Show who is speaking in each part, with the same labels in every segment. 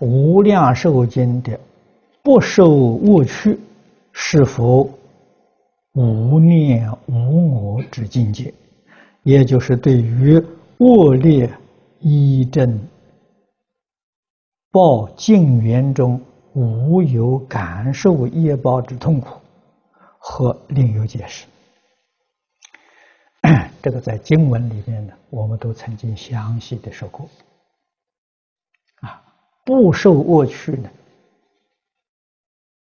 Speaker 1: 《无量寿经》的不受恶趣，是否无念无我之境界？也就是对于恶劣依正报境缘中无有感受业报之痛苦，和另有解释。这个在经文里面呢，我们都曾经详细的说过。不受恶趣呢，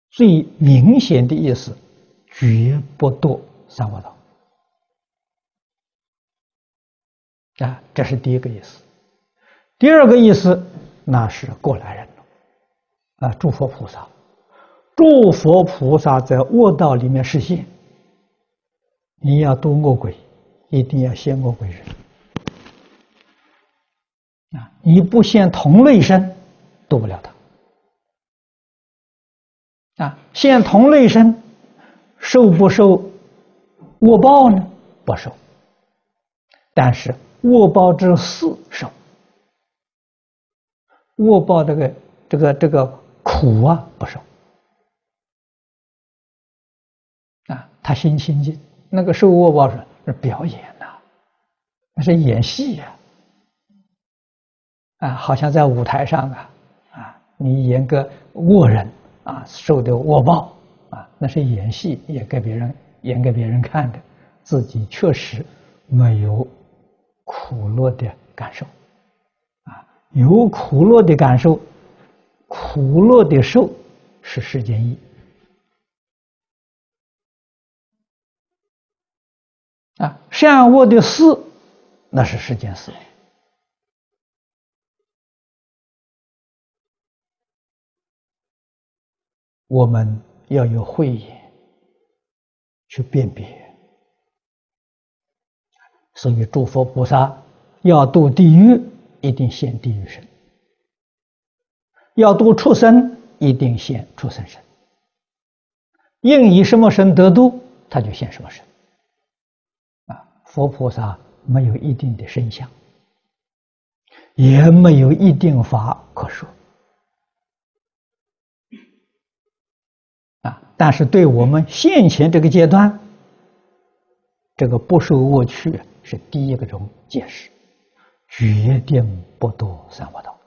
Speaker 1: 最明显的意思，绝不堕三恶道。啊，这是第一个意思。第二个意思，那是过来人了。啊，诸佛菩萨，诸佛菩萨在恶道里面示现，你要度恶鬼，一定要先恶鬼人。啊，你不现同类身。度不了他啊！现同类身，受不受恶报呢？不受。但是恶报之四受，恶报这个这个这个苦啊不受啊！他心清净，那个受恶报是是表演呐、那是演戏呀，啊，好像在舞台上啊。你演个恶人啊，受的恶报啊，那是演戏，演给别人演给别人看的，自己确实没有苦乐的感受啊，有苦乐的感受，苦乐的受是世间义啊，善恶的事那是世间事。我们要有慧眼去辨别，所以诸佛菩萨要度地狱，一定现地狱身；要度畜生，一定现畜生身。应以什么身得度，他就现什么身。啊，佛菩萨没有一定的身相，也没有一定法可说。但是对我们现前这个阶段，这个不受恶趣是第一个种解释，决定不堕三恶道。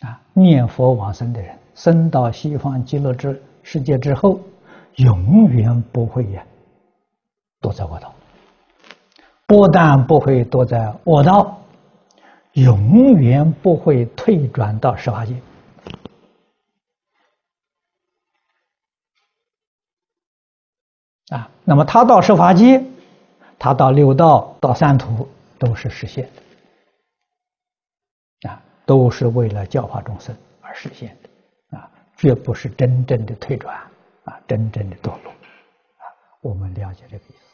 Speaker 1: 啊，念佛往生的人，生到西方极乐之世界之后，永远不会呀堕在恶道。不但不会堕在恶道，永远不会退转到十八界。啊，那么他到十法界，他到六道、到三途，都是实现的，啊，都是为了教化众生而实现的，啊，绝不是真正的退转，啊，真正的堕落，啊，我们了解这个意思。